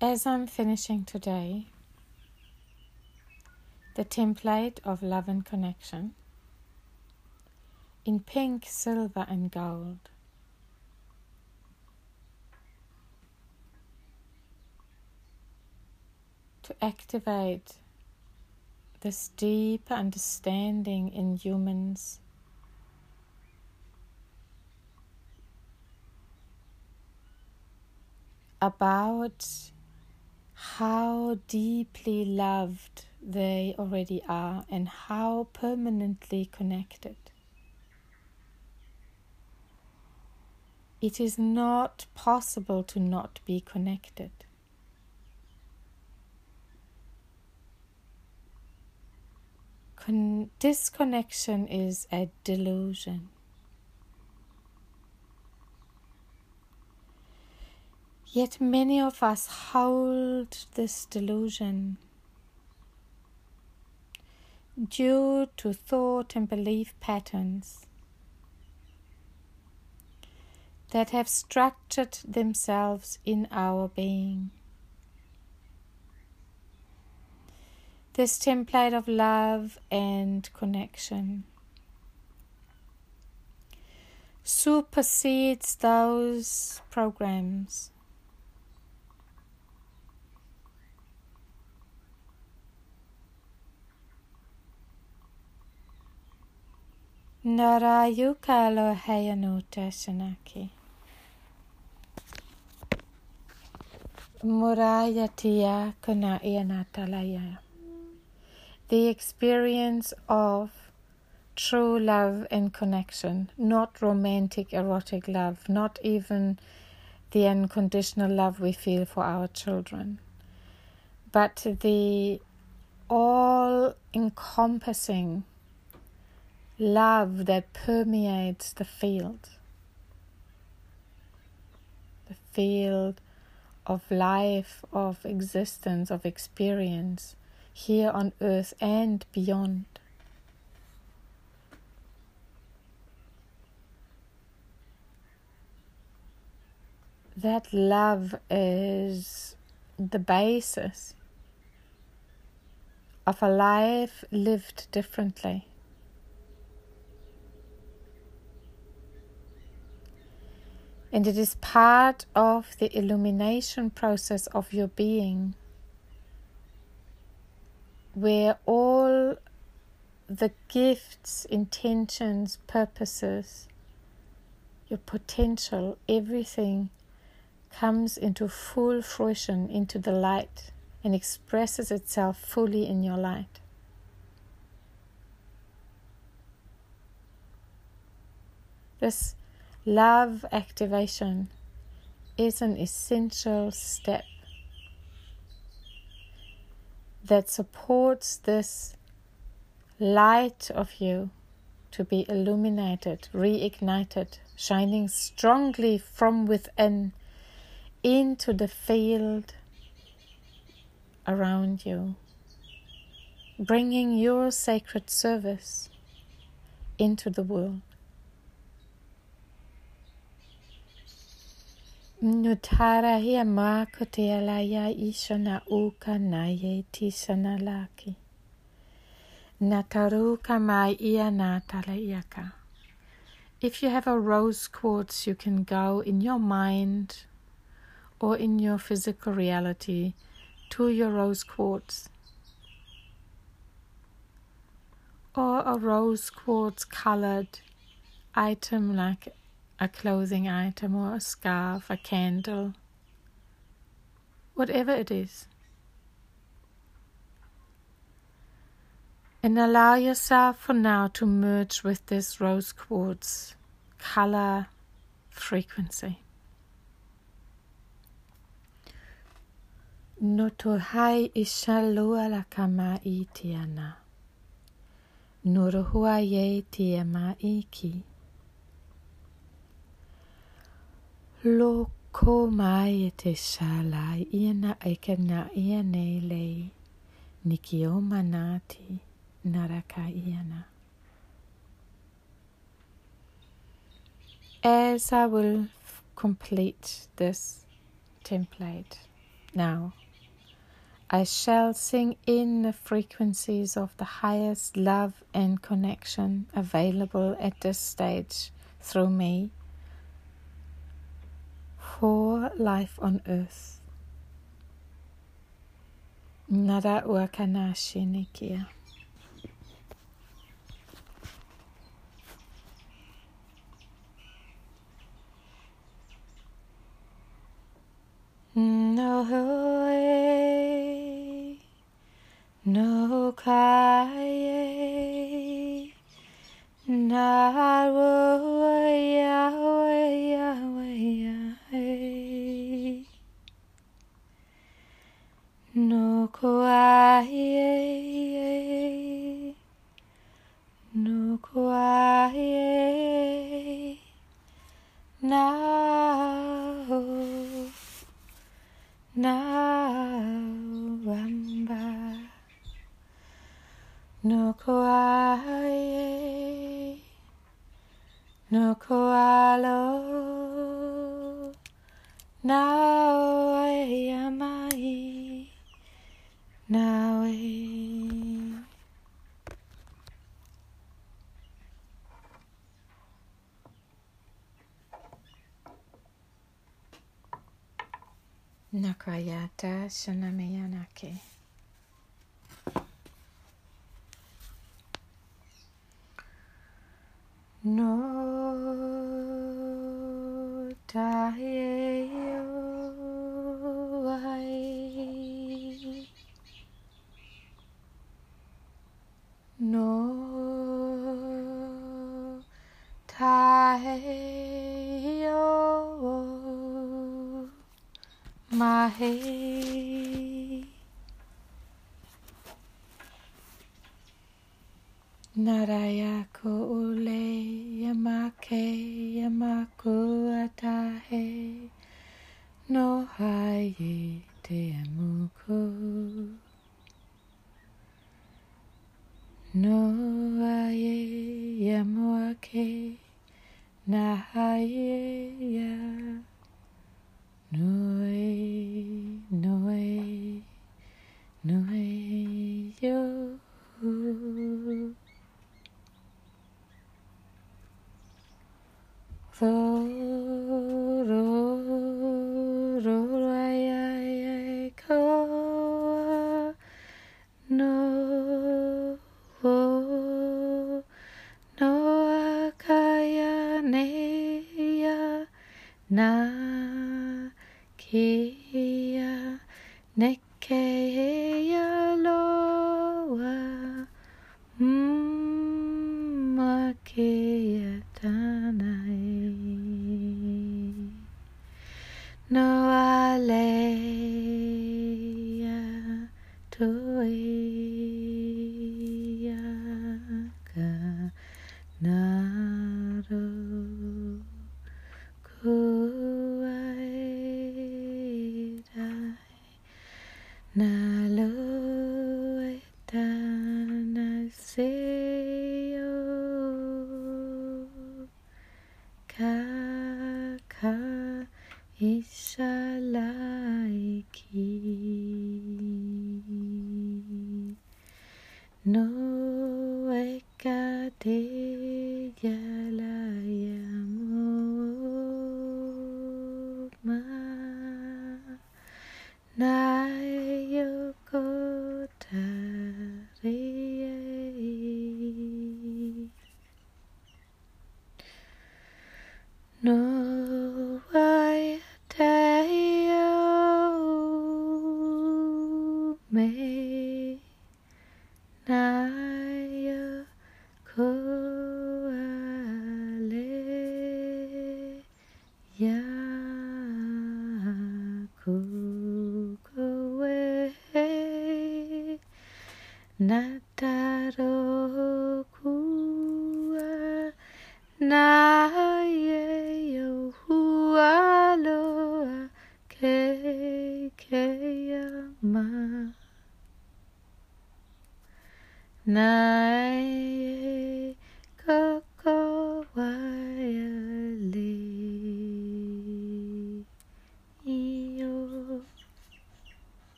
As I'm finishing today, the template of love and connection in pink, silver, and gold. To activate this deep understanding in humans about how deeply loved they already are and how permanently connected. It is not possible to not be connected. Con- disconnection is a delusion. Yet many of us hold this delusion due to thought and belief patterns that have structured themselves in our being. This template of love and connection supersedes those programs The experience of true love and connection, not romantic, erotic love, not even the unconditional love we feel for our children, but the all encompassing love that permeates the field, the field of life, of existence, of experience here on earth and beyond. That love is the basis of a life lived differently. And it is part of the illumination process of your being, where all the gifts, intentions, purposes, your potential, everything comes into full fruition into the light and expresses itself fully in your light. This Love activation is an essential step that supports this light of you to be illuminated, reignited, shining strongly from within into the field around you, bringing your sacred service into the world. Nutara hia ma ko te alaya ishana uka na ye tisana laki. Na taruka mai ia na iaka. If you have a rose quartz, you can go in your mind or in your physical reality to your rose quartz. Or a rose quartz colored item like a clothing item or a scarf, a candle, whatever it is. And allow yourself for now to merge with this rose quartz color frequency. Notohai ishalua la kama itiana. Nuruhua ye tiama iki. Lo ko mai e te i ana nā lei, o manāti naraka i ana. As I will complete this template now, I shall sing in the frequencies of the highest love and connection available at this stage through me poor life on earth. Nada wakana shinikia. No way, no kaye, na. no aleia toi.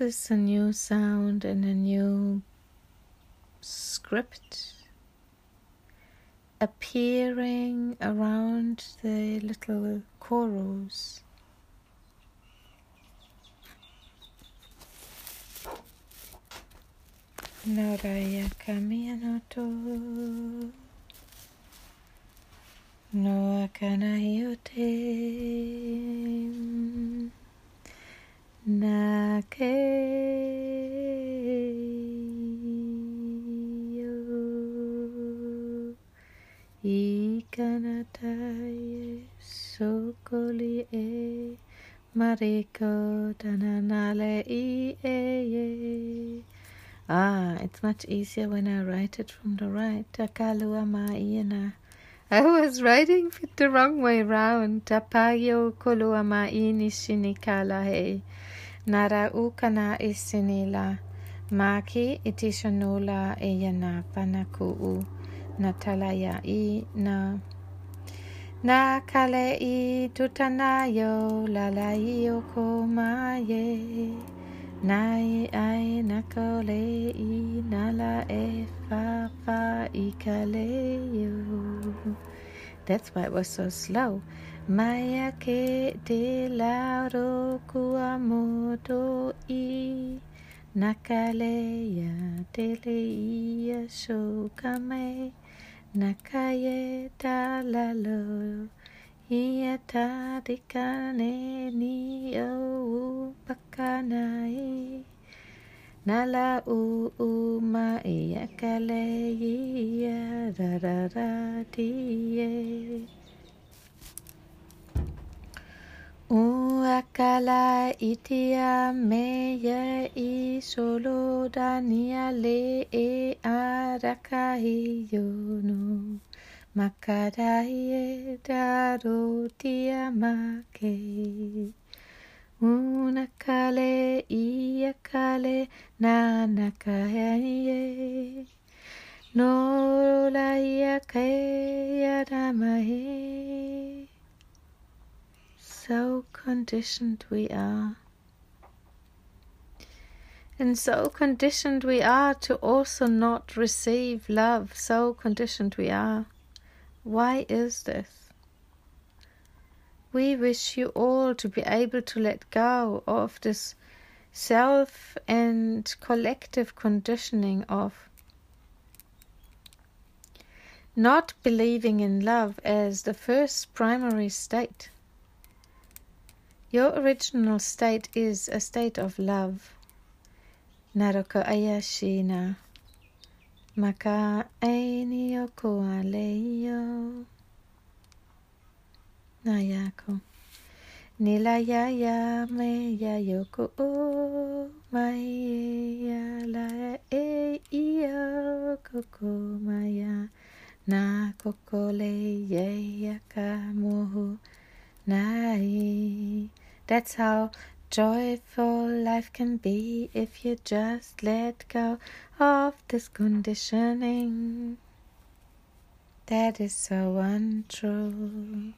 This is a new sound and a new script appearing around the little chorus. Noraya Kamianoto Noa Kanayote Mariko Ah, it's much easier when I write it from the right. Takalua ma'ina. I was writing it the wrong way round. Tapayo kolua ma'ini shinikala he. Nara ukana isinila. Maki itishanula eyana panaku'u. Natalaya i na. Na kale i tutanayo lalai oko maye. Nai ai nakole i nala e fa fa i kaleo. That's why it was so slow. Maya ke te laro kuamoto i nakale ya tele shokame nakaye talalo ia tadikane ni o pakanai nala u u ma ia kale ia ra ra ra tie Uakala itia meya i solo dania le e arakahi yono. Makadai e daro tia make. Unakale iakale na nakahe. No la iake yadamahe. So conditioned we are. And so conditioned we are to also not receive love. So conditioned we are. Why is this? We wish you all to be able to let go of this self and collective conditioning of not believing in love as the first primary state. Your original state is a state of love. Naroko ayashina. Maka aini yoko. Nayako. Nila ya me ya yoko o mai ya la e ia koko maya na koko le ye ya ka nai. That's how joyful life can be if you just let go of this conditioning. That is so untrue.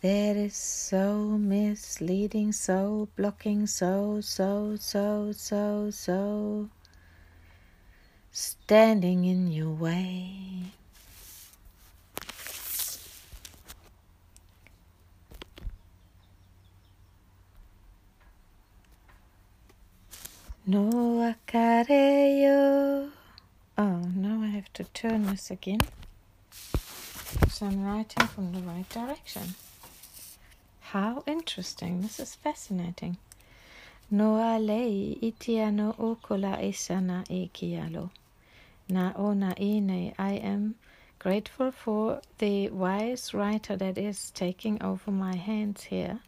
That is so misleading, so blocking, so, so, so, so, so standing in your way. No akareo. Oh, now I have to turn this again. So I'm writing from the right direction. How interesting. This is fascinating. Noa lei itia no okola esana e kialo. Na ona ine, I am grateful for the wise writer that is taking over my hands here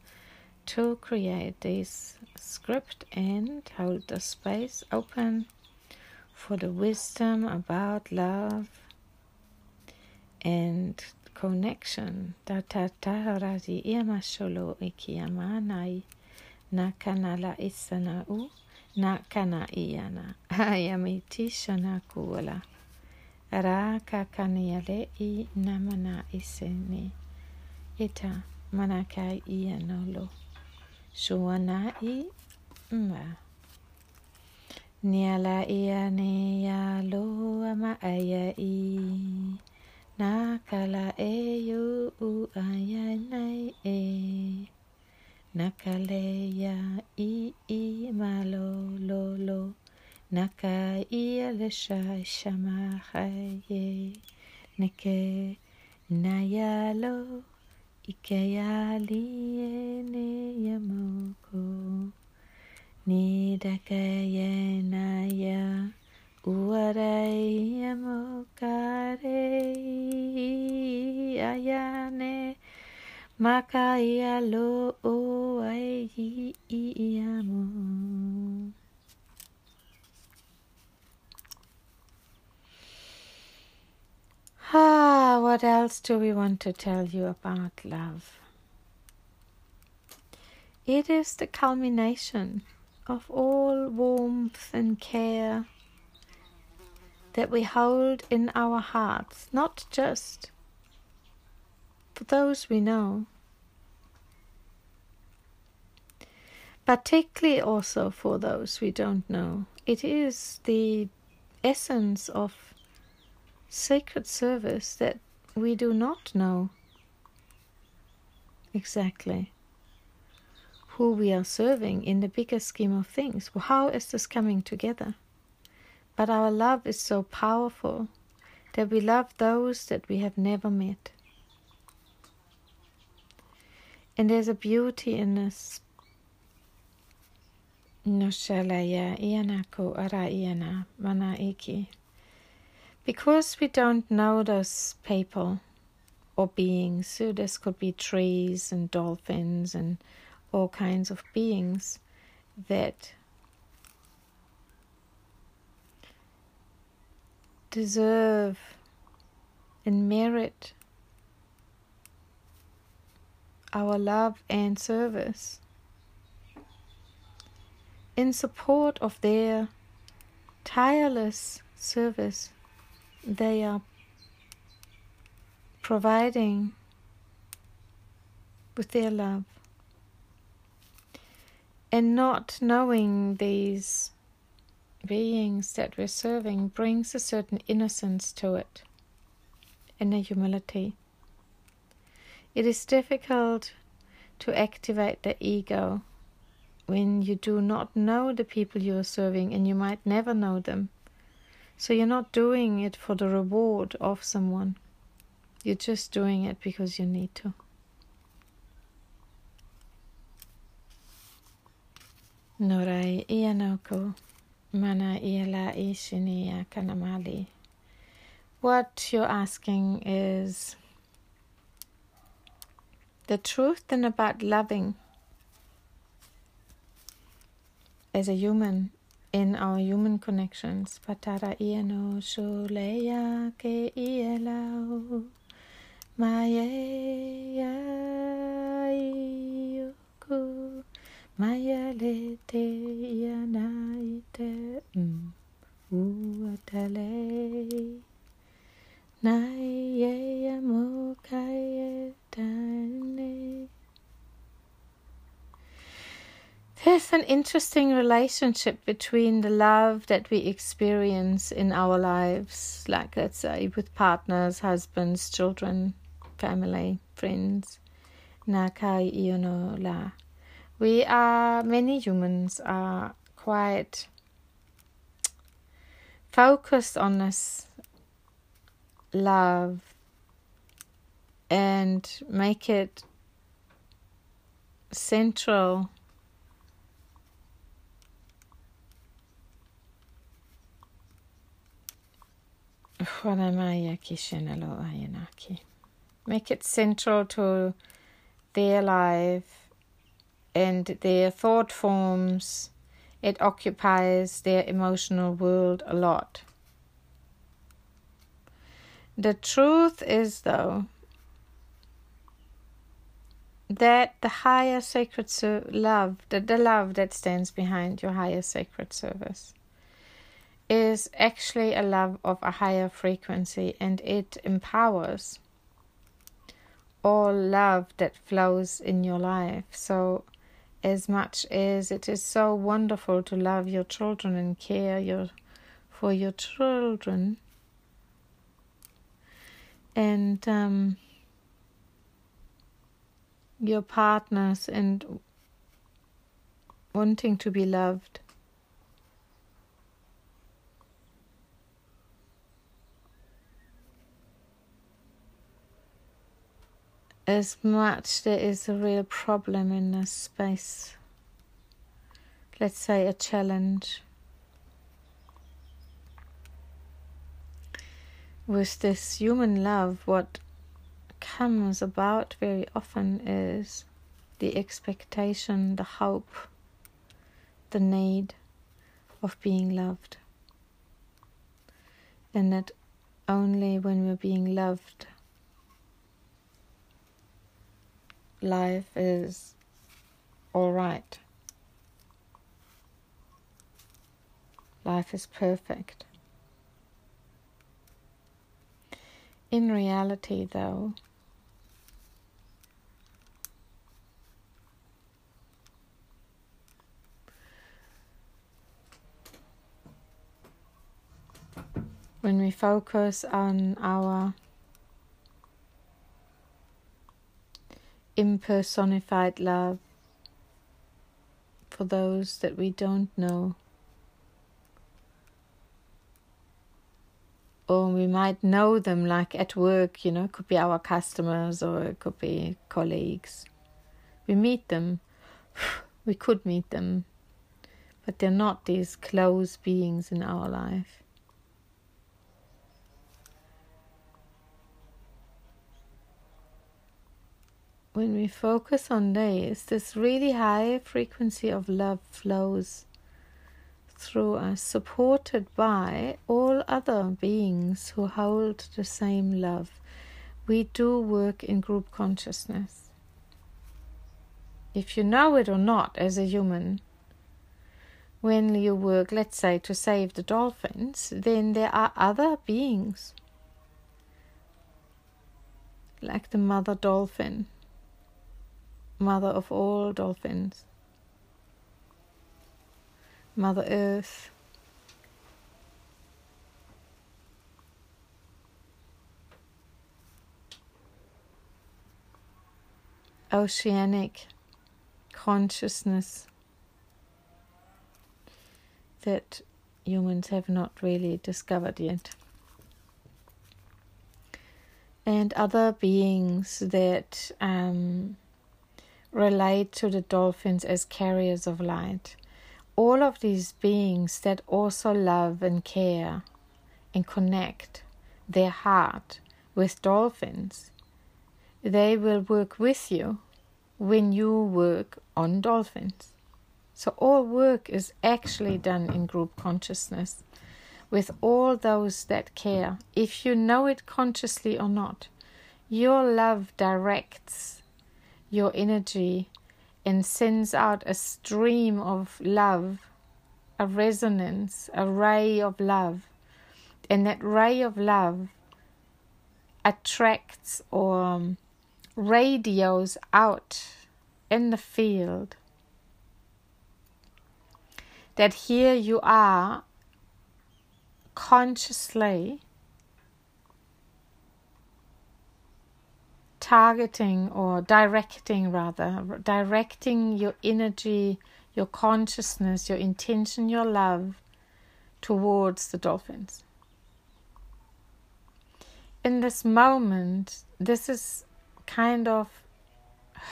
to create this script and hold the space open for the wisdom about love and connection. Ta ta ta razi ia solo kia manai na kanala isana u na kana iana. Ai ami tishana kuala. Ra ka kaniale i namana isene. Ita manakai ia nolo. Suana i ma. Niala ia ne ya lo ama aya i. Nakala e yu u aya nai e. Nakale ya i i malo lo lo. Naka ia le shai shama haye. Neke na ya lo. Ike ya li e ne ya moko. Ni daka ye na ya. Uarei ayane makai alo o ai amo. Ah, what else do we want to tell you about love? It is the culmination of all warmth and care that we hold in our hearts, not just for those we know, but particularly also for those we don't know. It is the essence of sacred service that we do not know exactly who we are serving in the bigger scheme of things. How is this coming together? But our love is so powerful that we love those that we have never met. And there's a beauty in this. Noshalaya ianako ara iana mana iki. Because we don't know those people or beings, so this could be trees and dolphins and all kinds of beings that deserve and merit our love and service. In support of their tireless service they are providing with their love and not knowing these beings that we're serving brings a certain innocence to it and a humility. It is difficult to activate the ego when you do not know the people you are serving and you might never know them. So you're not doing it for the reward of someone. You're just doing it because you need to. Norai Ianoko. Mana iela ishinia kanamali. What you're asking is the truth and about loving as a human in our human connections. Patara ieno shuleya ke ielao maya yuku. Mayale te yanaite um uatale Naye mukayetane There's an interesting relationship between the love that we experience in our lives, like let's say with partners, husbands, children, family, friends. Nakai iono la we are many humans are quite focused on this love and make it central Make it central to their life and their thought forms. It occupies their emotional world a lot. The truth is, though, that the higher sacred ser- love, the, the love that stands behind your higher sacred service, is actually a love of a higher frequency and it empowers all love that flows in your life. So, as much as it is so wonderful to love your children and care your, for your children, and um, your partners and wanting to be loved. As much there is a real problem in this space, let's say a challenge. With this human love, what comes about very often is the expectation, the hope, the need of being loved. And that only when we're being loved, life is all right. Life is perfect. In reality, though, when we focus on our impersonified love for those that we don't know. Or we might know them like at work, you know, it could be our customers or it could be colleagues. We meet them, we could meet them, but they're not these close beings in our life. When we focus on this, this really high frequency of love flows through us, supported by all other beings who hold the same love. We do work in group consciousness. If you know it or not as a human, when you work, let's say, to save the dolphins, then there are other beings, like the mother dolphin mother of all dolphins, Mother Earth. Oceanic consciousness that humans have not really discovered yet. And other beings that um, relate to the dolphins as carriers of light. All of these beings that also love and care and connect their heart with dolphins, they will work with you when you work on dolphins. So, all work is actually done in group consciousness with all those that care, if you know it consciously or not. Your love directs your energy and sends out a stream of love, a resonance, a ray of love. And that ray of love attracts or um, radios out in the field that here you are consciously targeting or directing rather directing your energy your consciousness your intention your love towards the dolphins. In this moment, this is kind of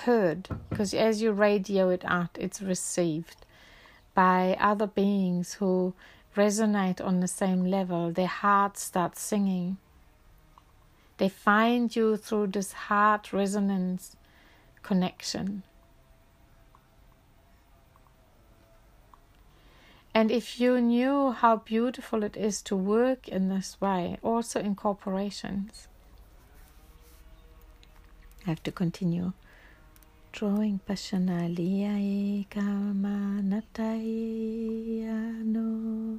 heard because as you radio it out, it's received by other beings who resonate on the same level. Their hearts start singing. They find you through this heart resonance connection. And if you knew how beautiful it is to work in this way, also in corporations, I have to continue. Drawing Pashanaliai Kama Natai no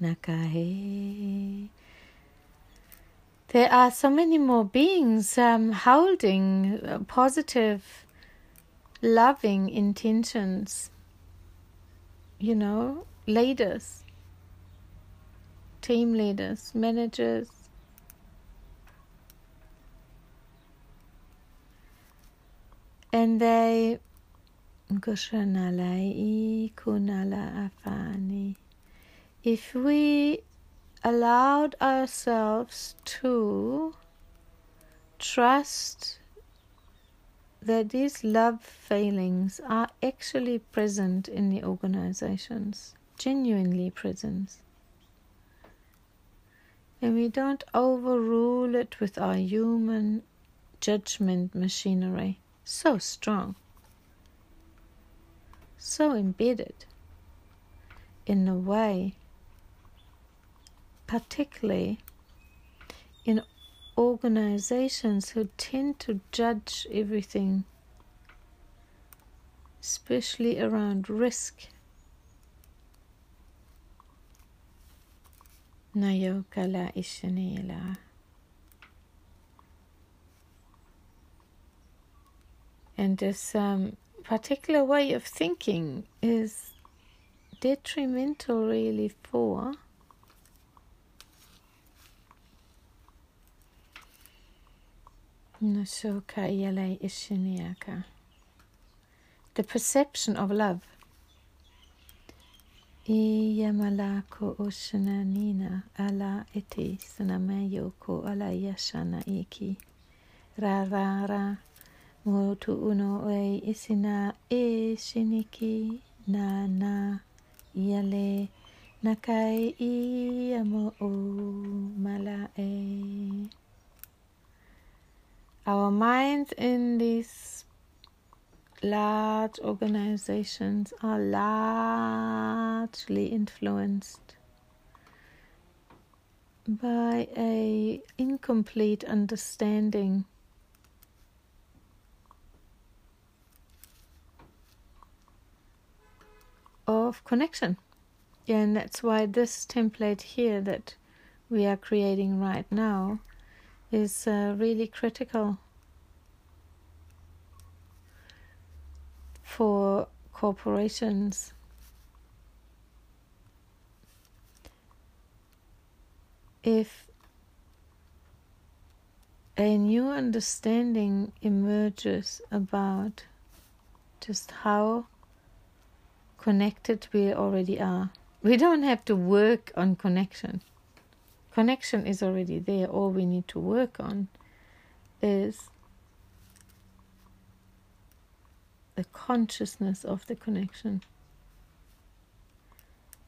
Nakahe. There are so many more beings um, holding uh, positive, loving intentions. You know, leaders, team leaders, managers. And they if we allowed ourselves to trust that these love failings are actually present in the organizations genuinely present. And we don't overrule it with our human judgment machinery, so strong, so embedded in a way, particularly in organizations who tend to judge everything, especially around risk Nayokala Ishanila. And this um, particular way of thinking is detrimental, really, for The perception of love. Iyamala ko oshana nina ala eti sanamayo ko ala yashana iki. Ra ra ra mo uno e isina e shiniki na na yale nakai iyamo o mala e. Our minds in these large organizations are largely influenced by a incomplete understanding of connection. And that's why this template here that we are creating right now is uh, really critical for corporations. If a new understanding emerges about just how connected we already are, we don't have to work on connection. Connection is already there. All we need to work on is the consciousness of the connection.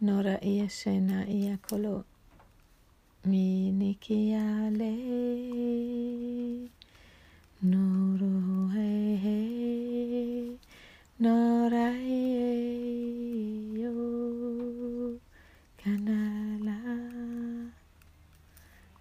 Nora ia shena ia kolo. Mi nikiale. Noro he he. Nora ie yo.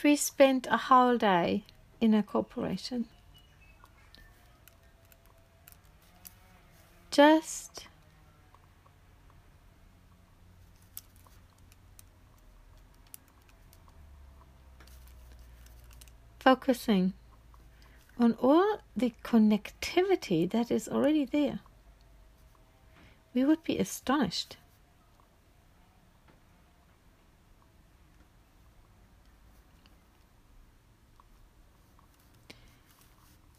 if we spent a whole day in a corporation just focusing on all the connectivity that is already there, we would be astonished.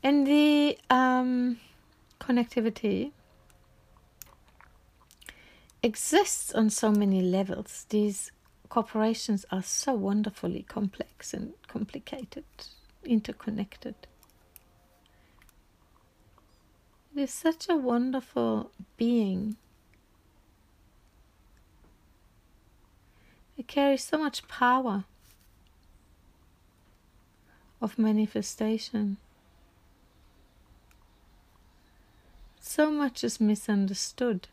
And the um, connectivity exists on so many levels. These corporations are so wonderfully complex and complicated, interconnected. It is such a wonderful being. It carries so much power of manifestation. So much is misunderstood.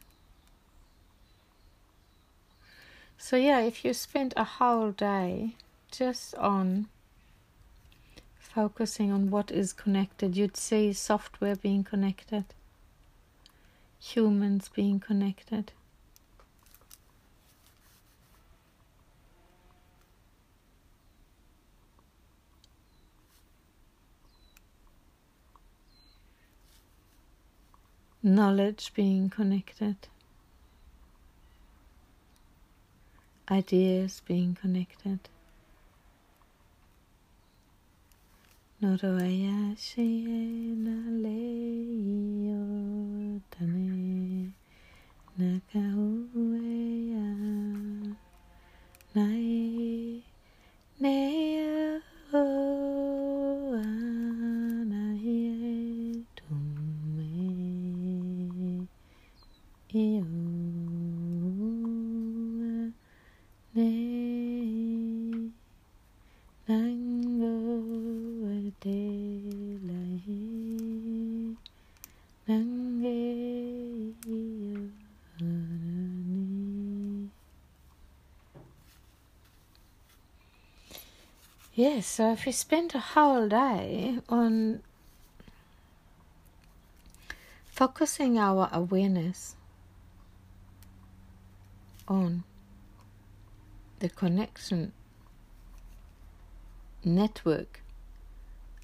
So, yeah, if you spend a whole day just on focusing on what is connected, you'd see software being connected, humans being connected. Knowledge being connected. ideas being connected. Noroaya shiena leio tane nakahuea nai nea Yes, so if we spend a whole day on focusing our awareness on the connection network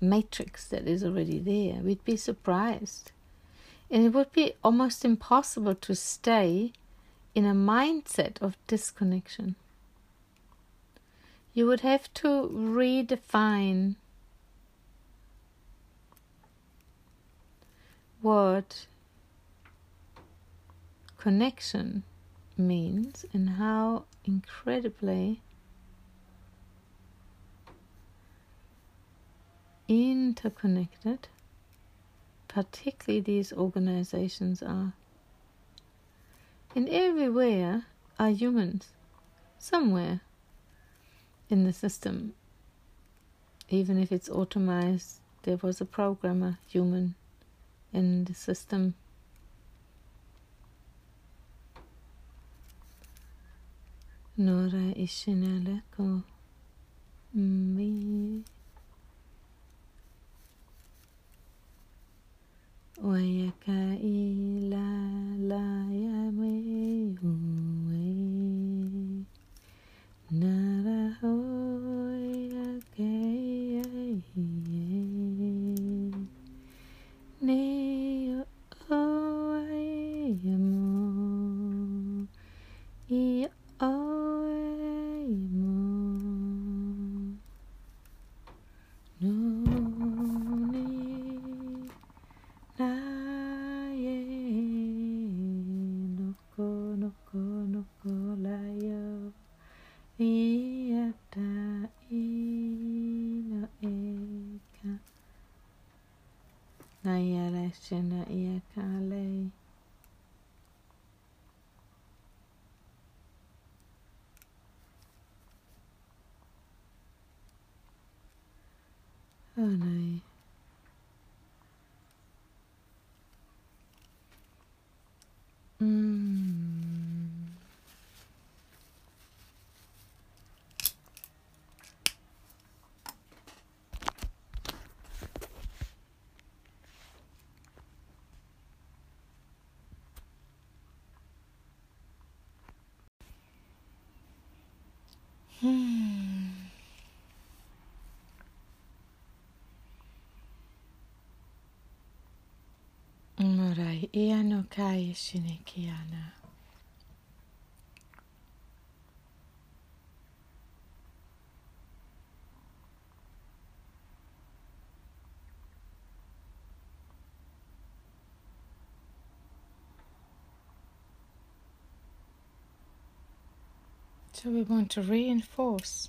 matrix that is already there, we'd be surprised. And it would be almost impossible to stay in a mindset of disconnection you would have to redefine what connection means and how incredibly interconnected, particularly these organizations are. And everywhere are humans, somewhere in the system. Even if it's automized, there was a programmer, human, in the system. Nora ishinaleko mi Wayaka ila la ya me Oh ia no kai shinikiana. So we want to reinforce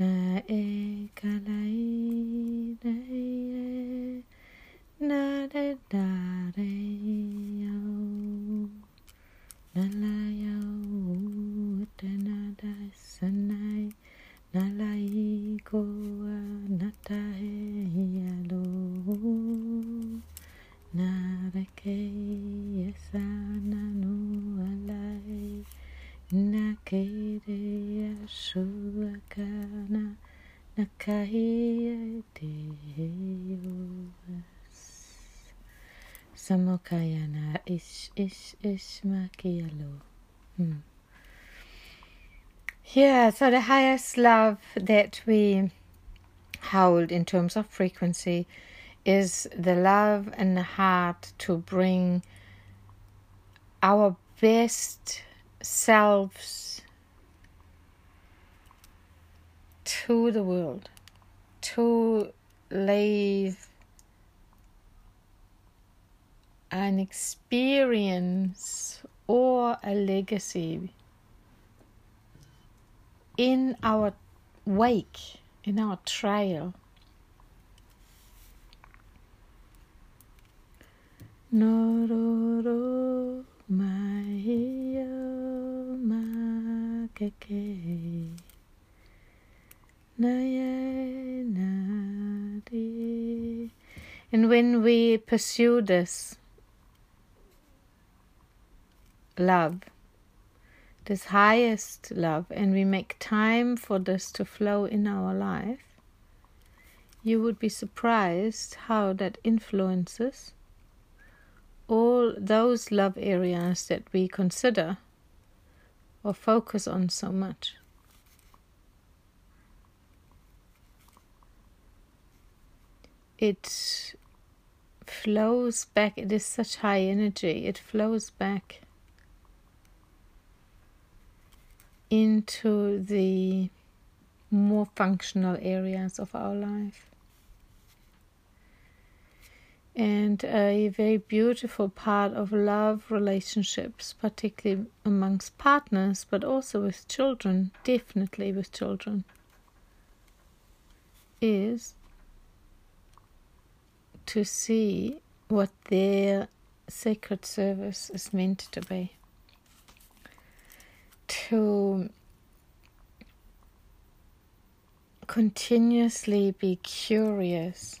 Na e kalai na e na de da re yo na la yo te na da sanai na la i ko na ta he alo na re ke e na no alai ke re a su a kana na kai te Samokayana ish ish ish makialo. Hmm. Yeah, so the highest love that we hold in terms of frequency is the love and the heart to bring our best selves to the world, to leave an experience or a legacy in our wake, in our trail. Nororo maia makeke And when we pursue this love, this highest love, and we make time for this to flow in our life, you would be surprised how that influences all those love areas that we consider or focus on so much. It flows back, it is such high energy, it flows back into the more functional areas of our life. And a very beautiful part of love relationships, particularly amongst partners, but also with children, definitely with children, is to see what their sacred service is meant to be. To continuously be curious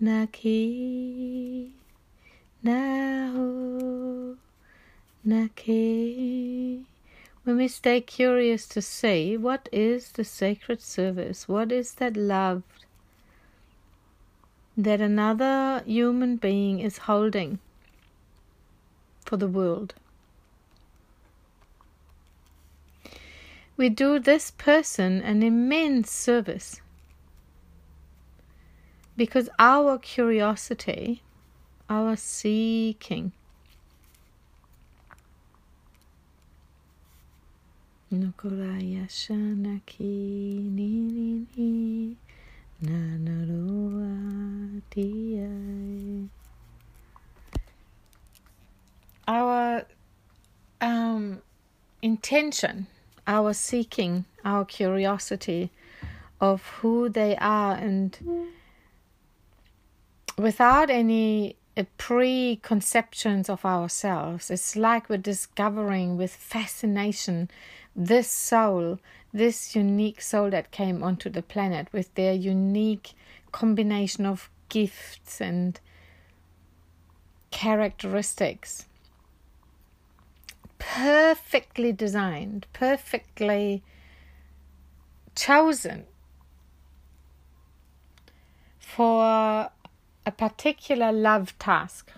Naki Naho Naki. When we stay curious to see what is the sacred service, what is that love that another human being is holding for the world. We do this person an immense service because our curiosity, our seeking, Our um, intention, our seeking, our curiosity of who they are, and without any uh, preconceptions of ourselves, it's like we're discovering with fascination this soul, this unique soul that came onto the planet with their unique combination of gifts and characteristics. Perfectly designed, perfectly chosen for a particular love task,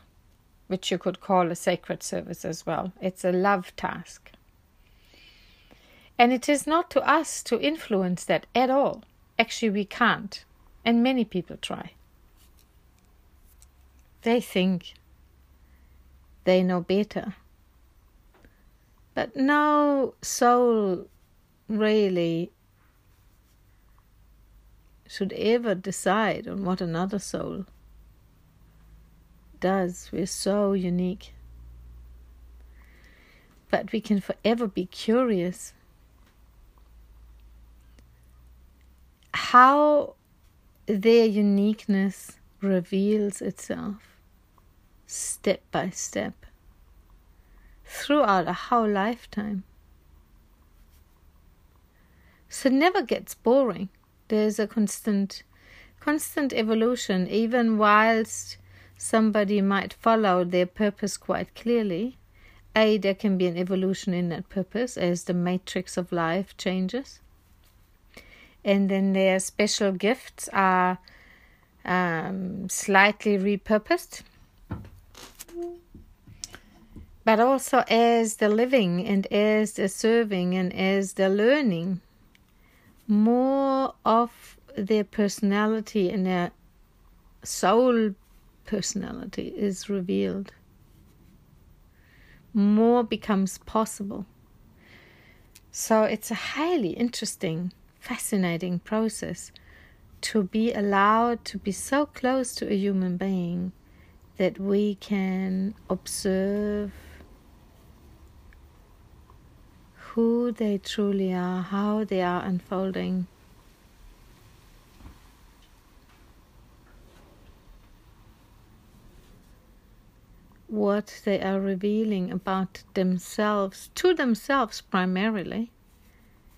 which you could call a sacred service as well. It's a love task. And it is not to us to influence that at all. Actually, we can't. And many people try. They think they know better. But no soul really should ever decide on what another soul does. We're so unique. But we can forever be curious how their uniqueness reveals itself step by step throughout a whole lifetime. So it never gets boring. There's a constant constant evolution, even whilst somebody might follow their purpose quite clearly. A, there can be an evolution in that purpose as the matrix of life changes and then their special gifts are um, slightly repurposed. But also as the living and as the serving and as the learning, more of their personality and their soul personality is revealed. More becomes possible. So it's a highly interesting fascinating process to be allowed to be so close to a human being that we can observe who they truly are, how they are unfolding. What they are revealing about themselves, to themselves primarily,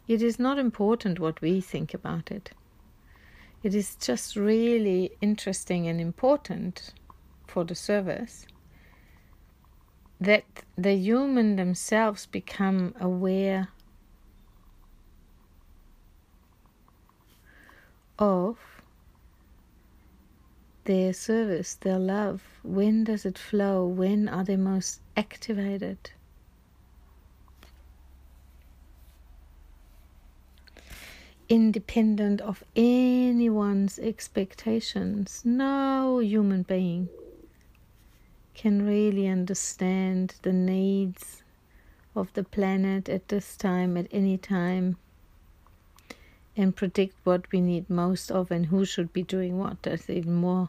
it is not important what we think about it. It is just really interesting and important for the service that the human themselves become aware of their service, their love. When does it flow? When are they most activated? independent of anyone's expectations. No human being can really understand the needs of the planet at this time, at any time, and predict what we need most of and who should be doing what. That's even more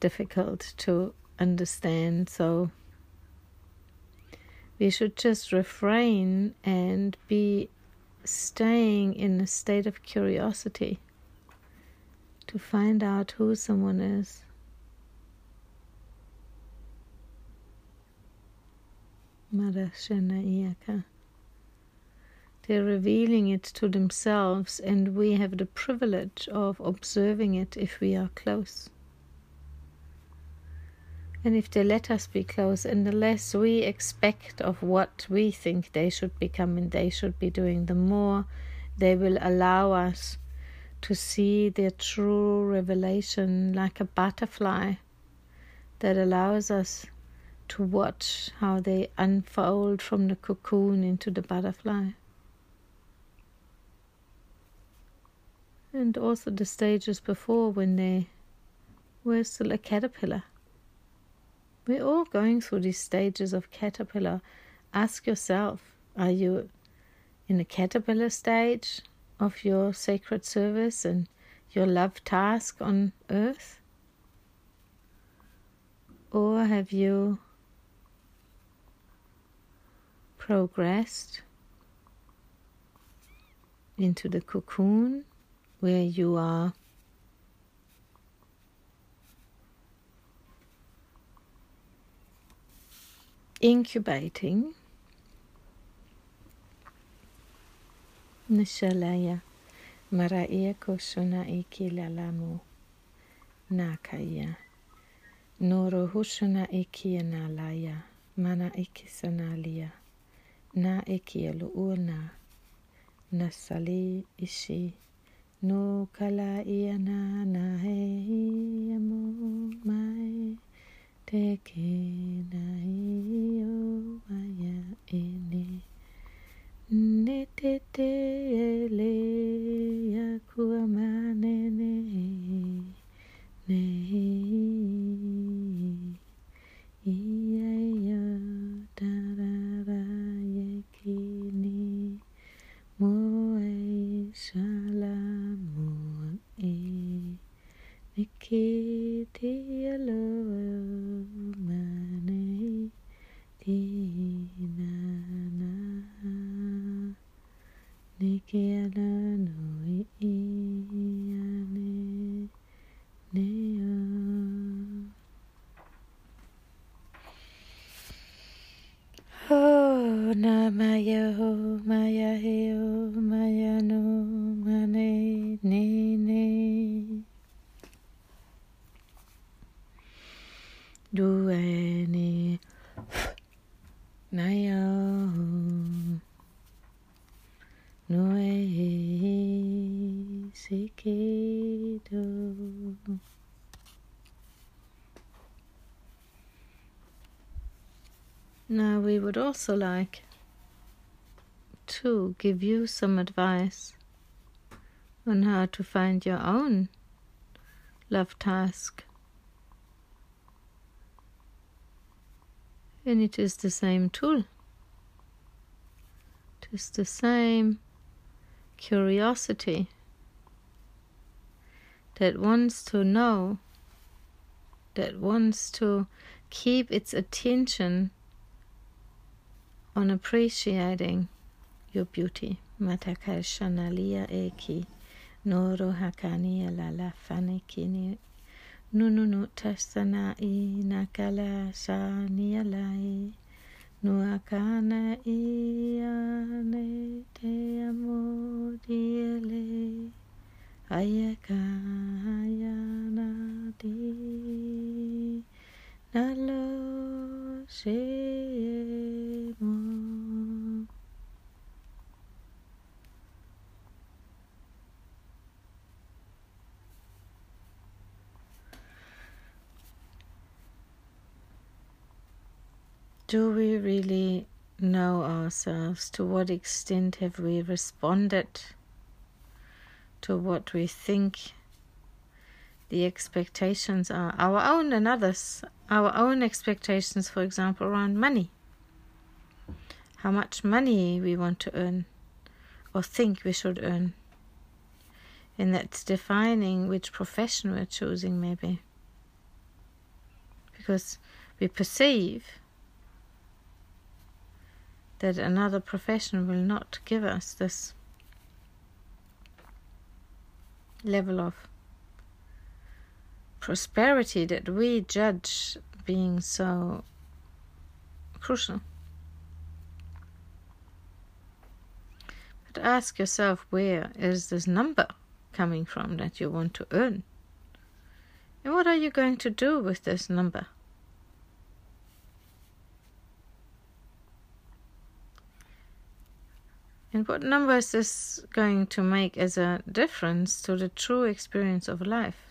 difficult to understand. So we should just refrain and be staying in a state of curiosity to find out who someone is. They're revealing it to themselves, and we have the privilege of observing it if we are close. And if they let us be close, and the less we expect of what we think they should become and they should be doing, the more they will allow us to see their true revelation like a butterfly that allows us to watch how they unfold from the cocoon into the butterfly. And also the stages before when they were still a caterpillar. We're all going through these stages of caterpillar. Ask yourself are you in a caterpillar stage of your sacred service and your love task on earth? Or have you progressed into the cocoon where you are incubating. Nishalaya Maraia Kosuna Iki Lalamu Nakaya Noro Husuna Iki Nalaya Mana Iki Sanalia. Na Iki Luuna Nasali Ishi. No Kala Iana Na He Amo Mai Teke Na Io Maya Ini Ne te te ele ya kua mane ne ne ia ia tarara ye kini mo e salamu e ne ke te alo mane ti na na No iane nea. Oh, na maya ho, maya he o, maya no, mane, ne, ne. Due ni, naya ho. Noe Sekedo. Now, we would also like to give you some advice on how to find your own love task. And it is the same tool. It is the same curiosity that wants to know, that wants to keep its attention on appreciating your beauty. Matakal shanalia eki noro hakani la la fani kini. Nununu tasana i nakala shania lai Nuakana iane te amo diele ayaka do we really know ourselves? To what extent have we responded to what we think the expectations are? Our own and others. Our own expectations, for example, around money. How much money we want to earn or think we should earn. And that's defining which profession we're choosing, maybe. Because we perceive that another profession will not give us this level of prosperity that we judge being so crucial. But ask yourself where is this number coming from that you want to earn? And what are you going to do with this number? And what number is this going to make as a difference to the true experience of life?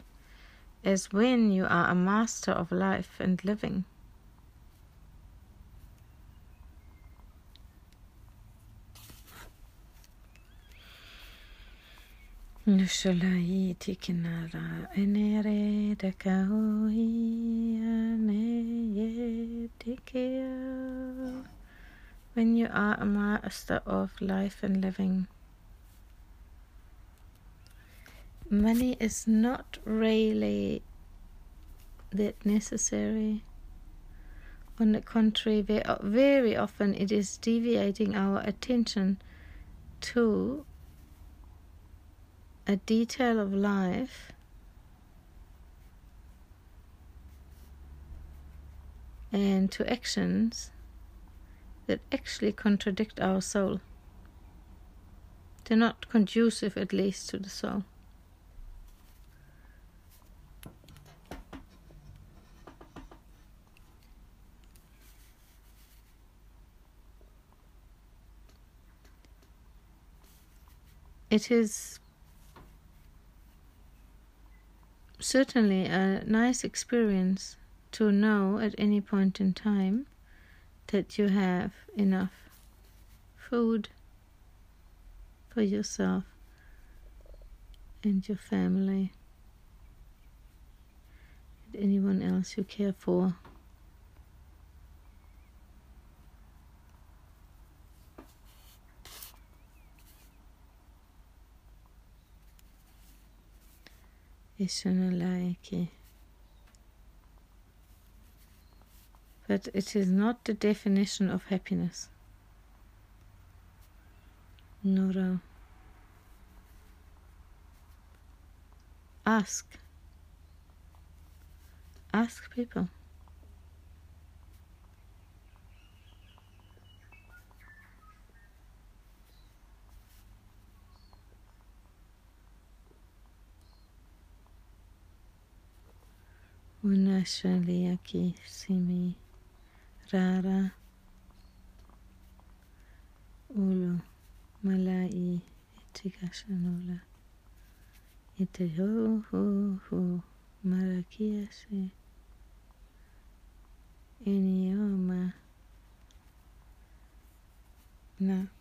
As when you are a master of life and living. Enere when you are a master of life and living, money is not really that necessary. On the contrary, very often it is deviating our attention to a detail of life and to actions that actually contradict our soul. They're not conducive, at least, to the soul. It is certainly a nice experience to know at any point in time that you have enough food for yourself and your family and anyone else you care for. Ishunalaiki. But it is not the definition of happiness. Nora. Ask. Ask people. Unashali aqui, simi, rara, ulu, malai, itikashanola, ite ho ho ho, marakiase, enioma, na.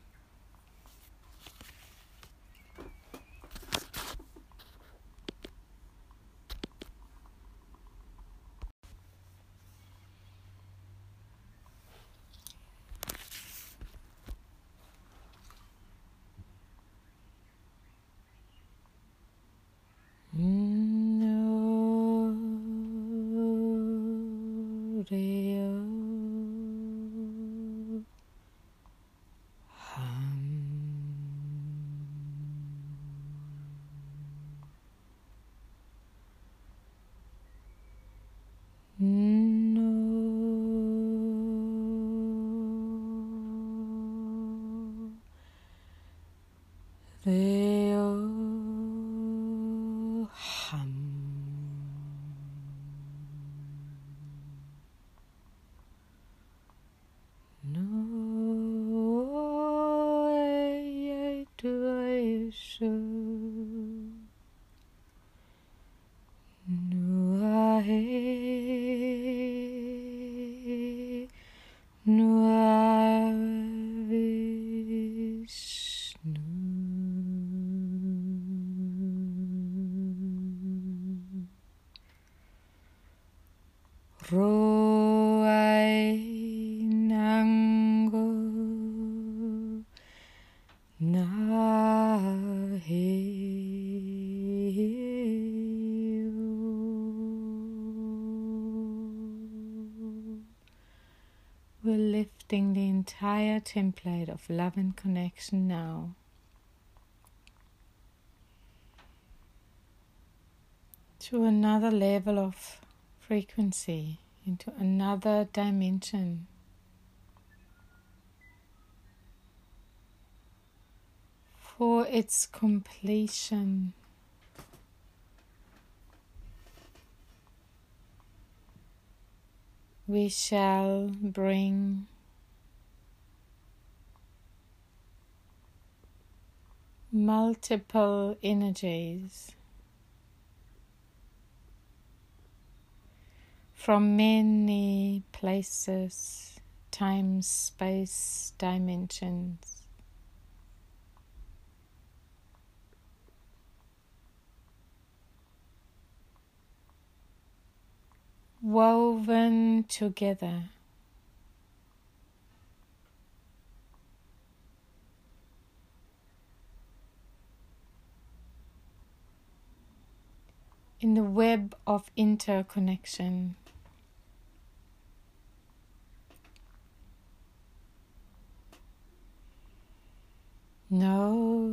Entire template of love and connection now. To another level of frequency, into another dimension. For its completion. we shall bring multiple energies from many places, time, space, dimensions. Woven together in the web of interconnection. No,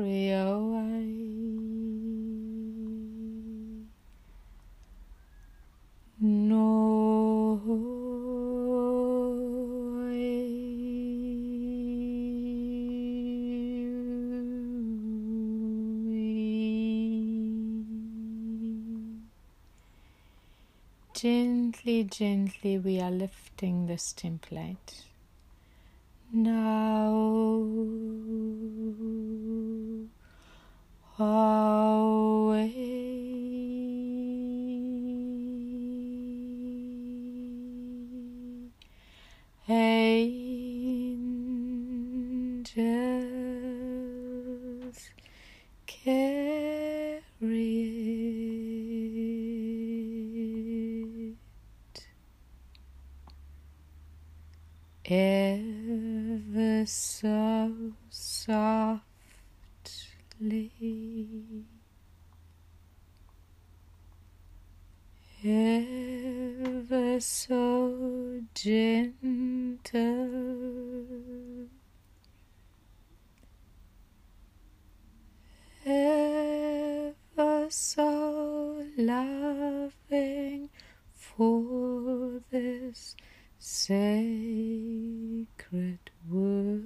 Rio, Gently, we are lifting this template. Now, away. Angels carry ever so softly. Ever so gentle, ever so loving for this sacred work.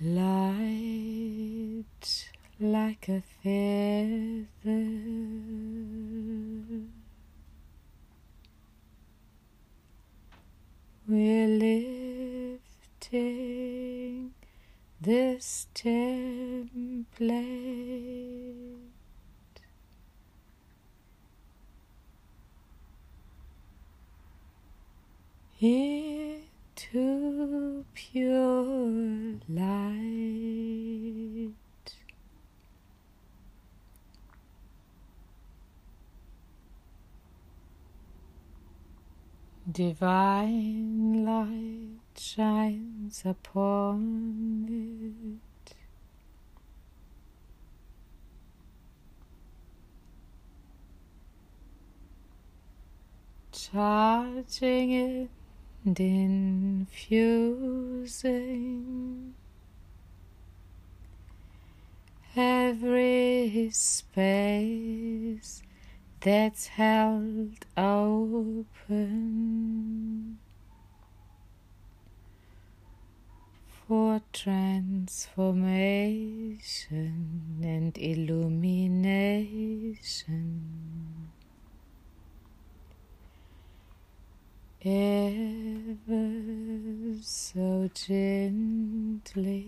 Light like a feather. We're lifting this template. into pure light. Divine light shines upon it. Charging it and infusing every space that's held open for transformation and illumination. ever so gently.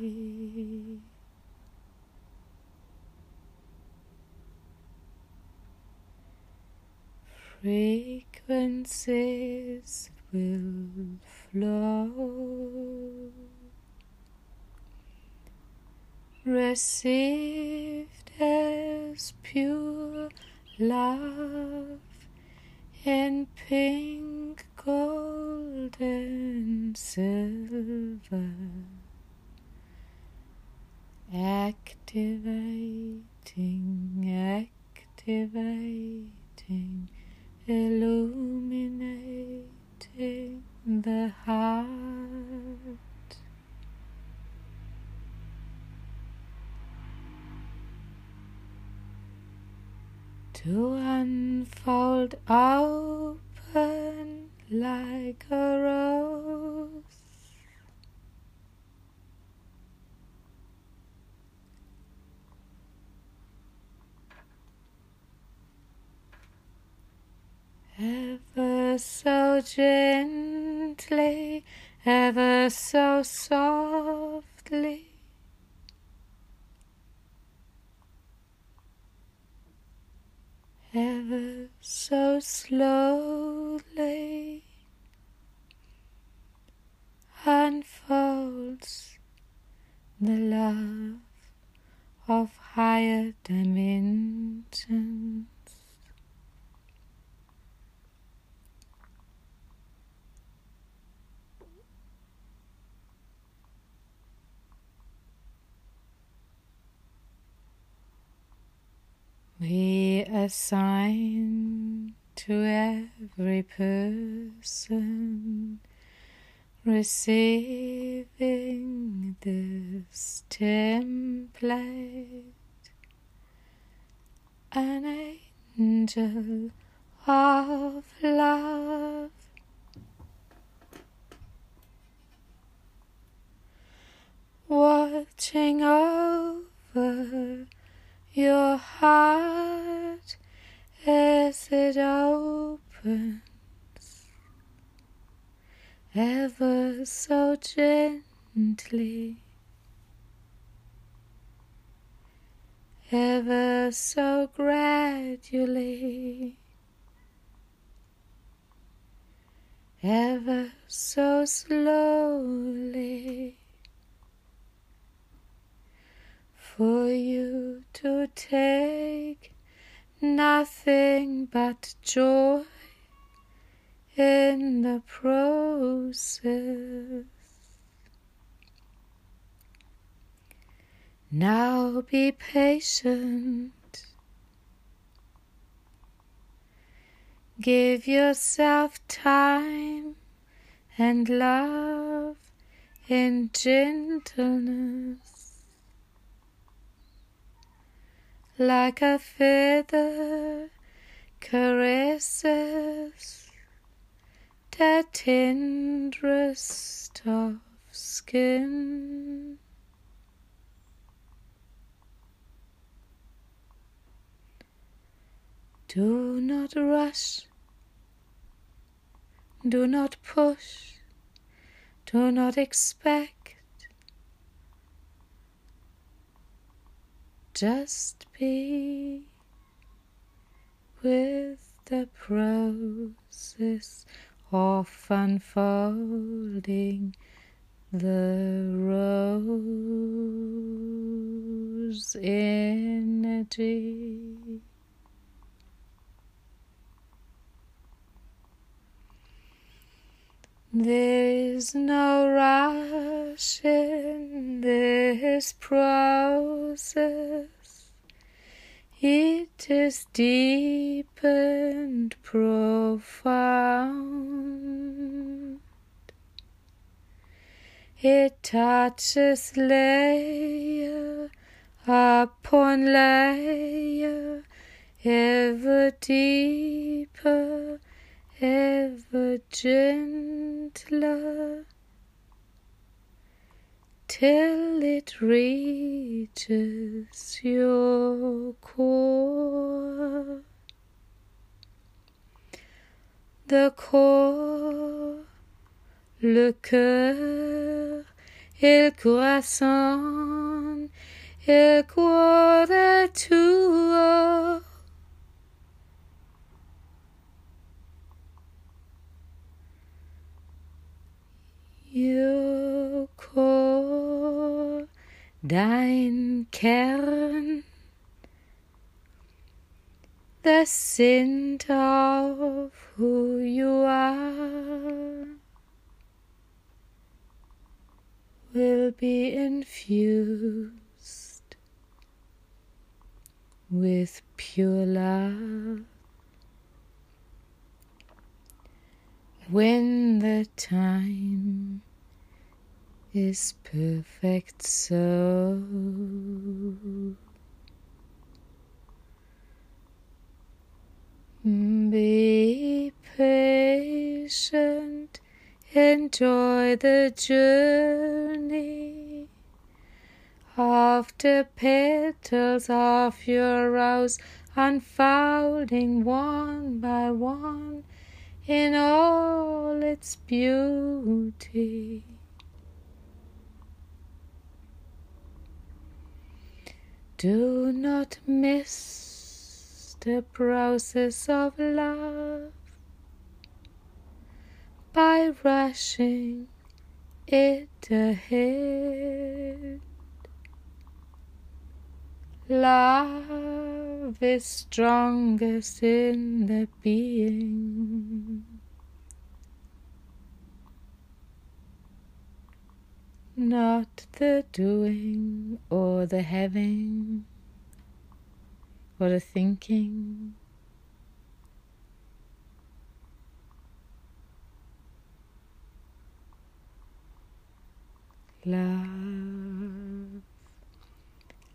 Frequencies will flow, received as pure love in pink, gold, and silver, activating, activating, illuminating the heart. to unfold open like a rose. Ever so gently, ever so softly. ever so slowly unfolds the love of higher dimensions. Sign to every person receiving this template. An angel of love. Watching over your heart as it opens ever so gently, ever so gradually, ever so slowly. For you to take nothing but joy in the process. Now be patient. Give yourself time and love in gentleness. Like a feather caresses the tenderest of skin. Do not rush, do not push, do not expect. Just be with the process of unfolding the rose energy. There's no rush in this process. It is deep and profound. It touches layer upon layer, ever deeper, ever gentler till it reaches your core. The core, le cœur, il croissant, il cuore tuo. Core, dein Kern, the center of who you are, will be infused with pure love. when the time is perfect so be patient enjoy the journey of the petals of your rose unfolding one by one in all its beauty. Do not miss the process of love by rushing it ahead. Love is strongest in the being. not the doing or the having or the thinking. Love,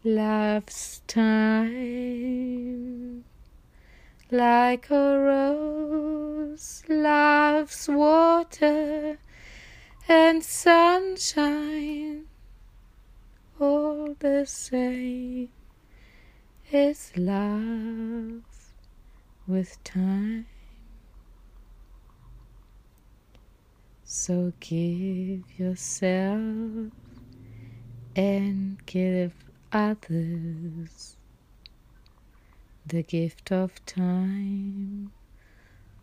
love's time, like a rose, love's water and sunshine, all the same is love with time. So give yourself and give others the gift of time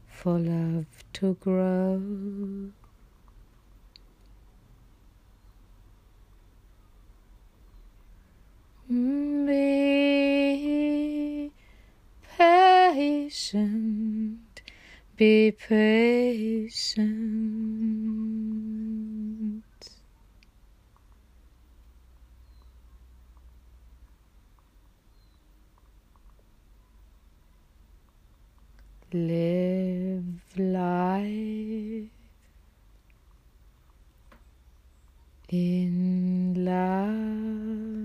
for love to grow. Be patient, be patient. Live life in love.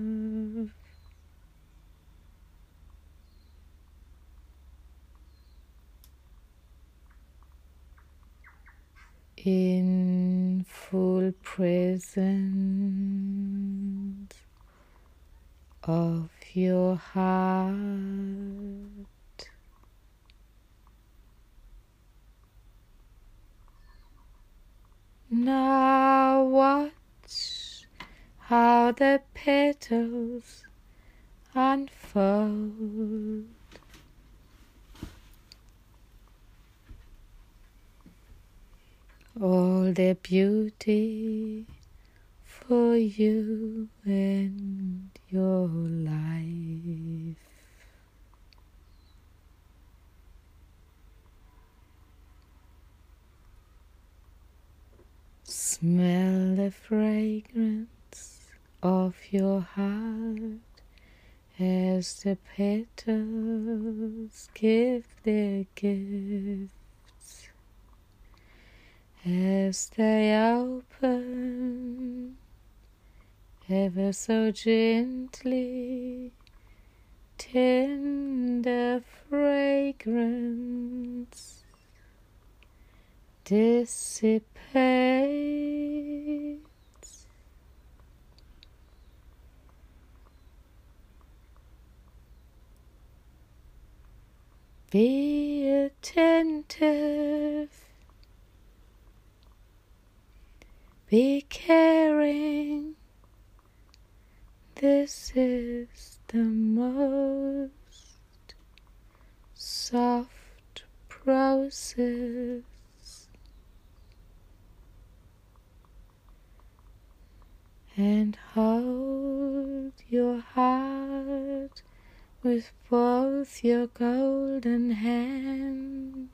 In full presence of your heart. Now watch how the petals unfold. All their beauty for you and your life. Smell the fragrance of your heart as the petals give their gifts, as they open ever so gently, tender fragrance dissipates. Be attentive, be caring. This is the most soft process and hold your heart with both your golden hands.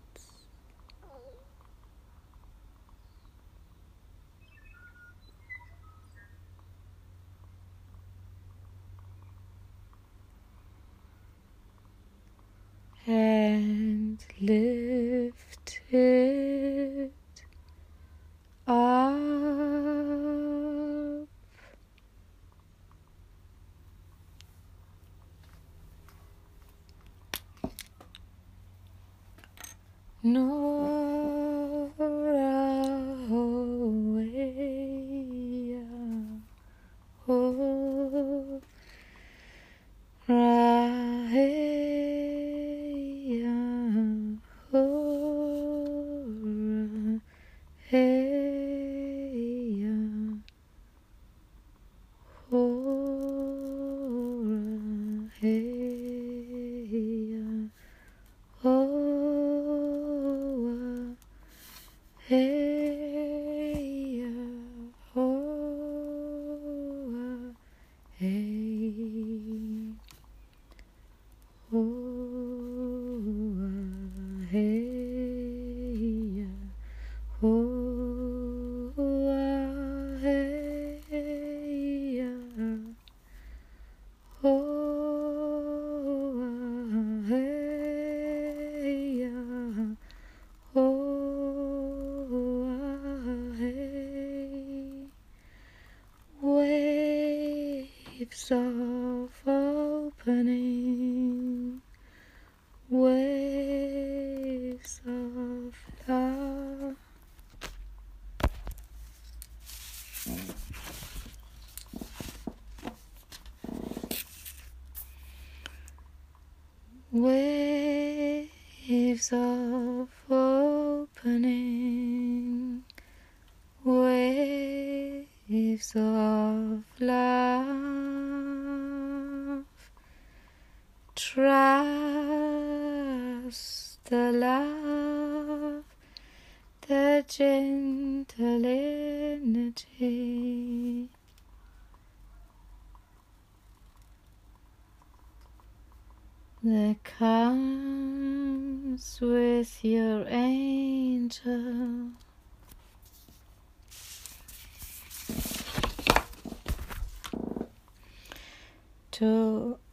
And lift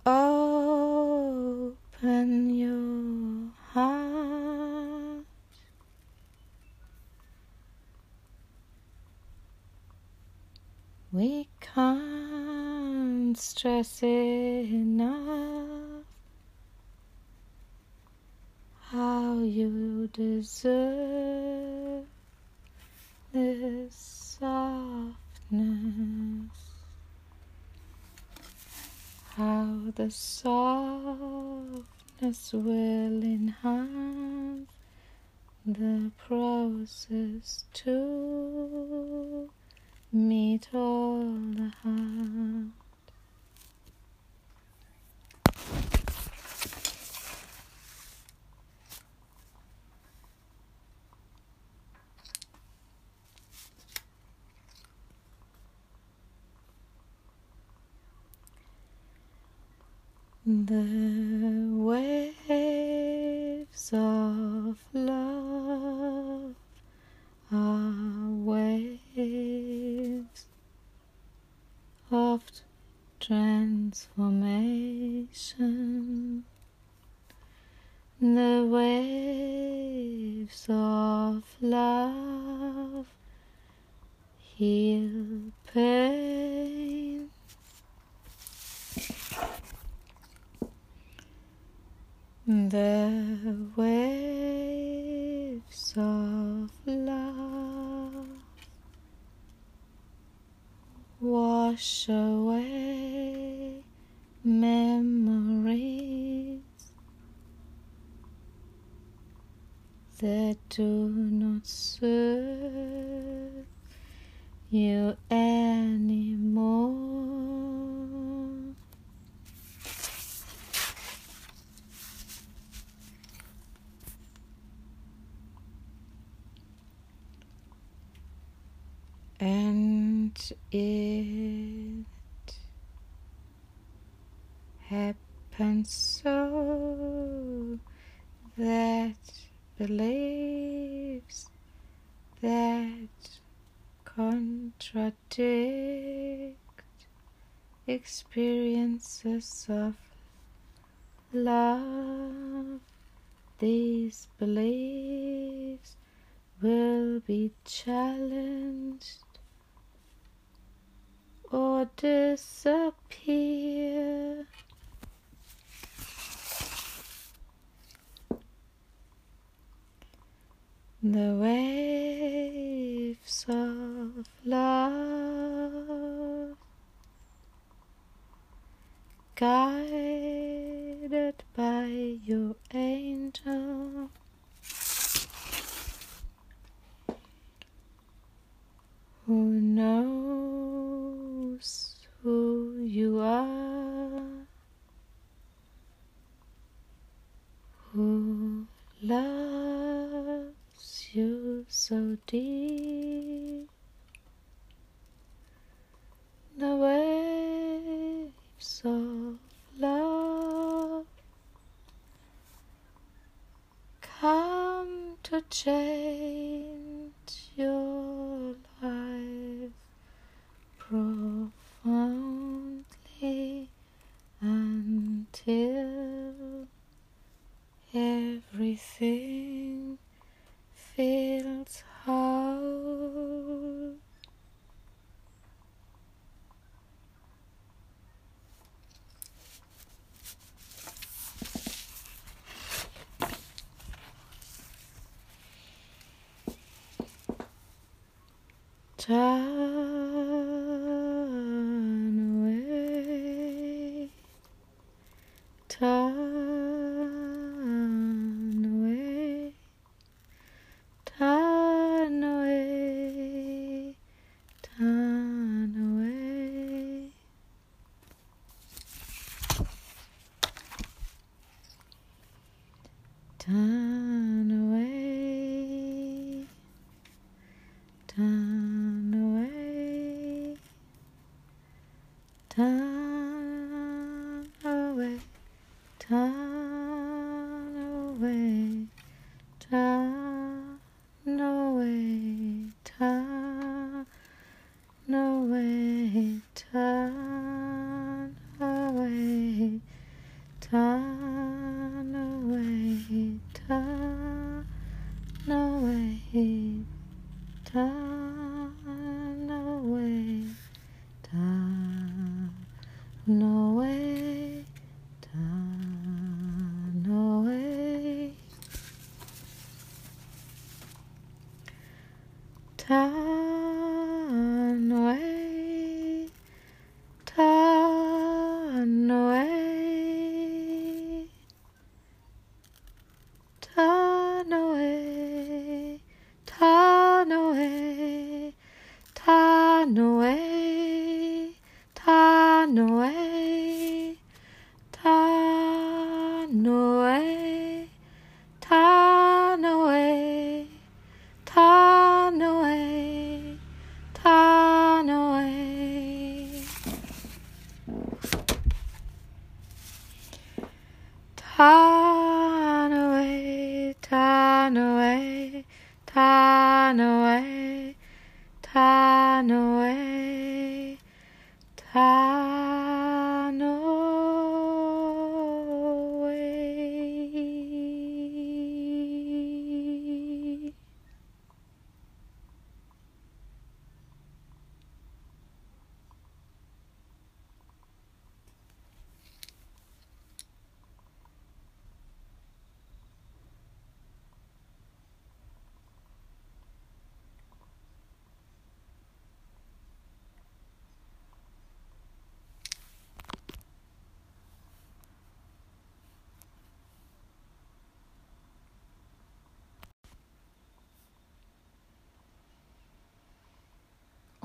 Open your heart. We can't stress enough how you deserve. the softness will enhance the process too. source of love. These beliefs will be challenged or disappear. The way time.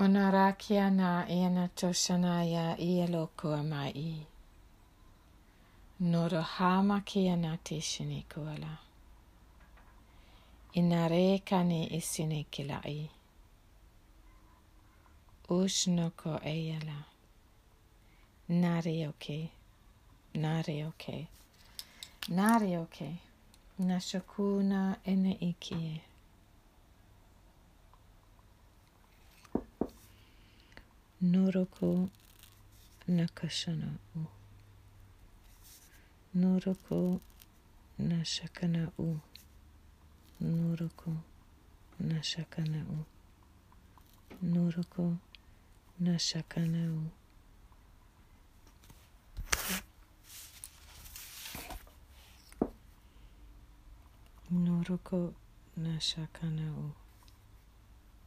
Ona rakia na ena toshanaya a mai. Norohama kia na tishini kuala. Inare kani isini kilai. Ushnoko eyala. Narioke. na Narioke. Nashokuna ene ikie. Noroko Nakashana'u. Noroko Nashakana'u. Noroko u Noroko Nashakana'u. Noroko Nashakana'u.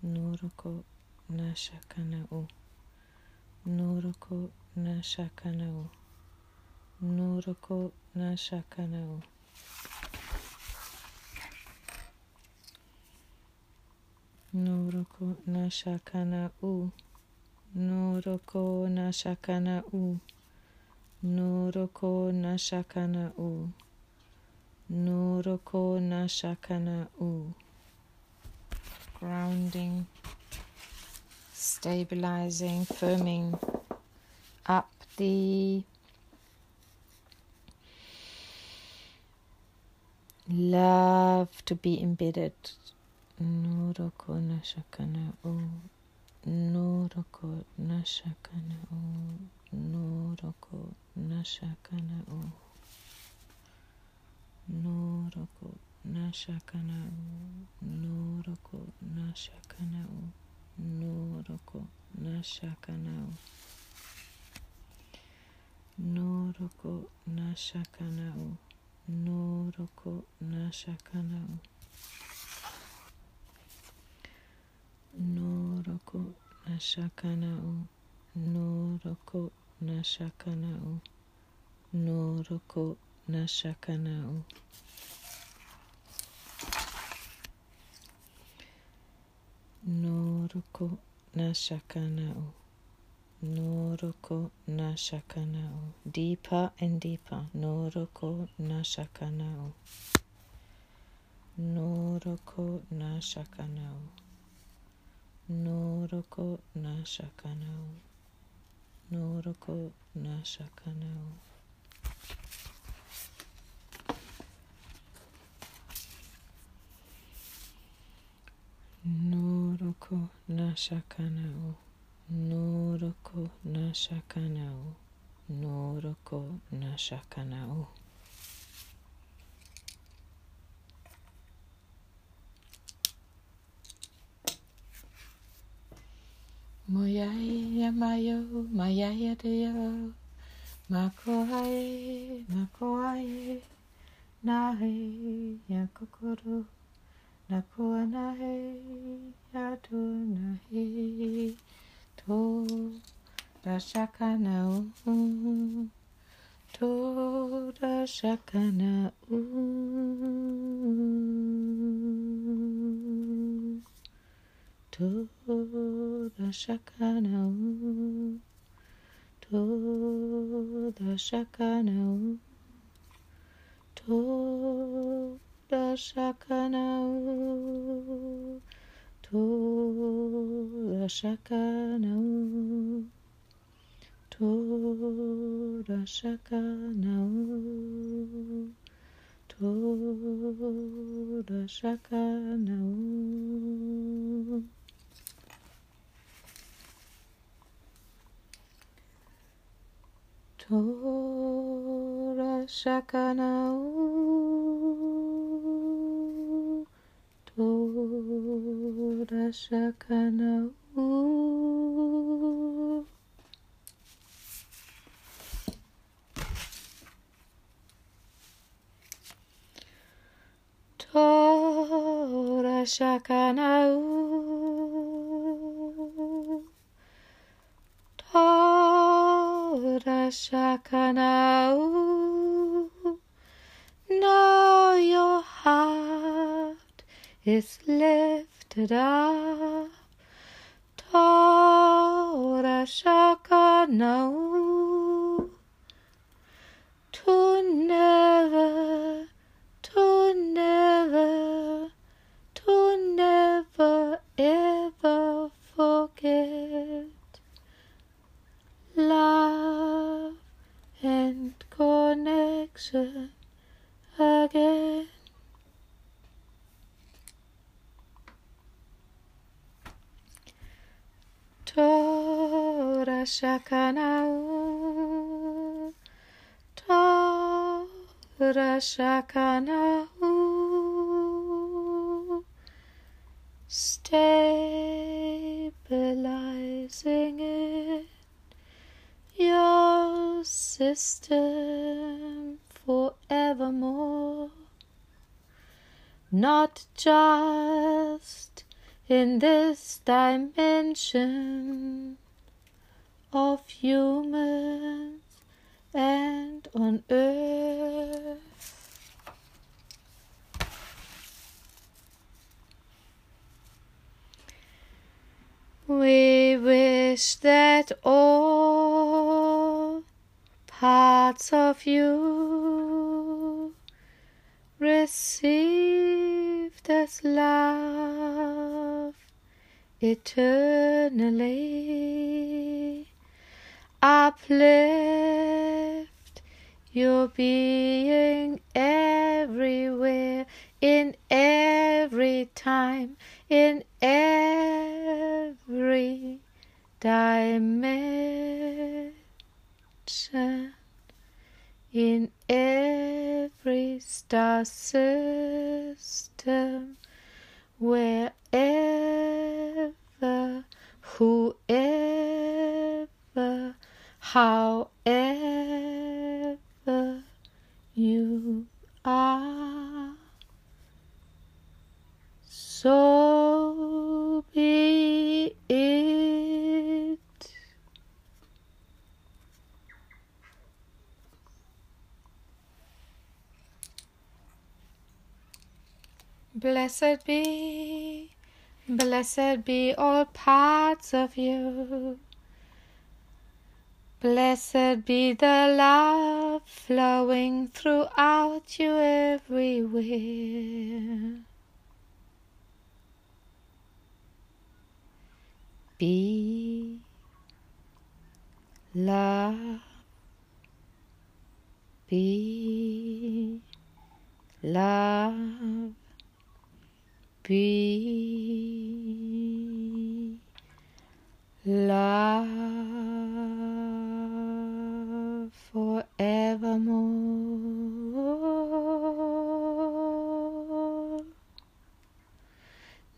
Noroko u Noroko na shakanau. Noroko na shakanau. Noroko na shakanau. Noroko na shakanau. Noroko na shakanau. Noroko na shakanau. Grounding stabilizing, firming up the love to be embedded. Noroko nashakana u. Noroko nashakana u. Noroko nashakana u. Noroko nashakana u. Noroko nashakana Noro roko na shakanao. No roko na shakanao. No roko nasha kanao. Noro roko na shakanao. No roko na shakanao. No. Noroko Nashakanao. Noroko Nashakanao. Deeper and deeper. Noroko Nashakanao. Noroko Nashakanao. Noroko Nashakanao. Noroko Nashakanao. Noroko Nashakanao. Noroko Nashakanao. Noroko Nashakanao. Moyai mayo, mayaya deo, makoae, makoae, nahe, yakokoro, nakua nahe, yatu nahe, to, rashakana u, to, rashakana u. Toda shakanau, toda shakanau, toda shakanau, toda shakanau, toda shakanau, toda shakanau. Tora Shakanau Shakanau Tora Shakanau Shakanau. Now your heart is lifted up. Tora Shakanau. To never, to never, to never ever forget love and connection again. Tora shakanau, Tora shakanau, stabilizing it your system forevermore, not just in this dimension humans and on earth. We wish that all parts of you receive this love eternally. Whoever, however you are, so be it. Blessed be blessed be all parts of you. Blessed be the love flowing throughout you everywhere. Be love. Be love. Be love forevermore.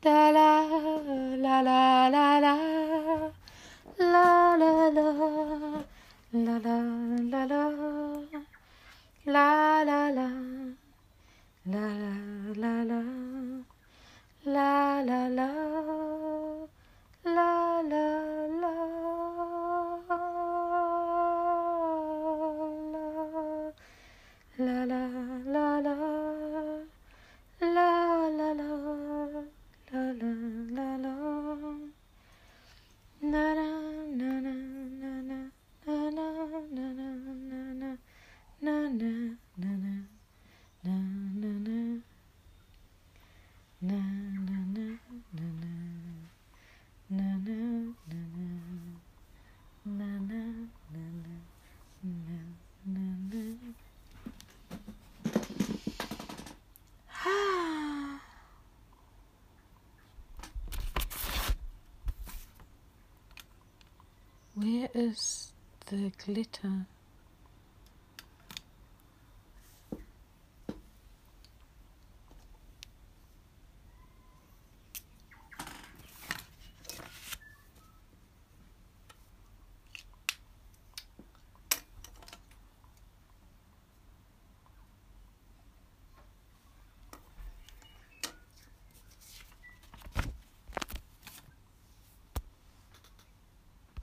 Da la la la la la. La la la. La la la la. La la la. La la la la. La la la glitter?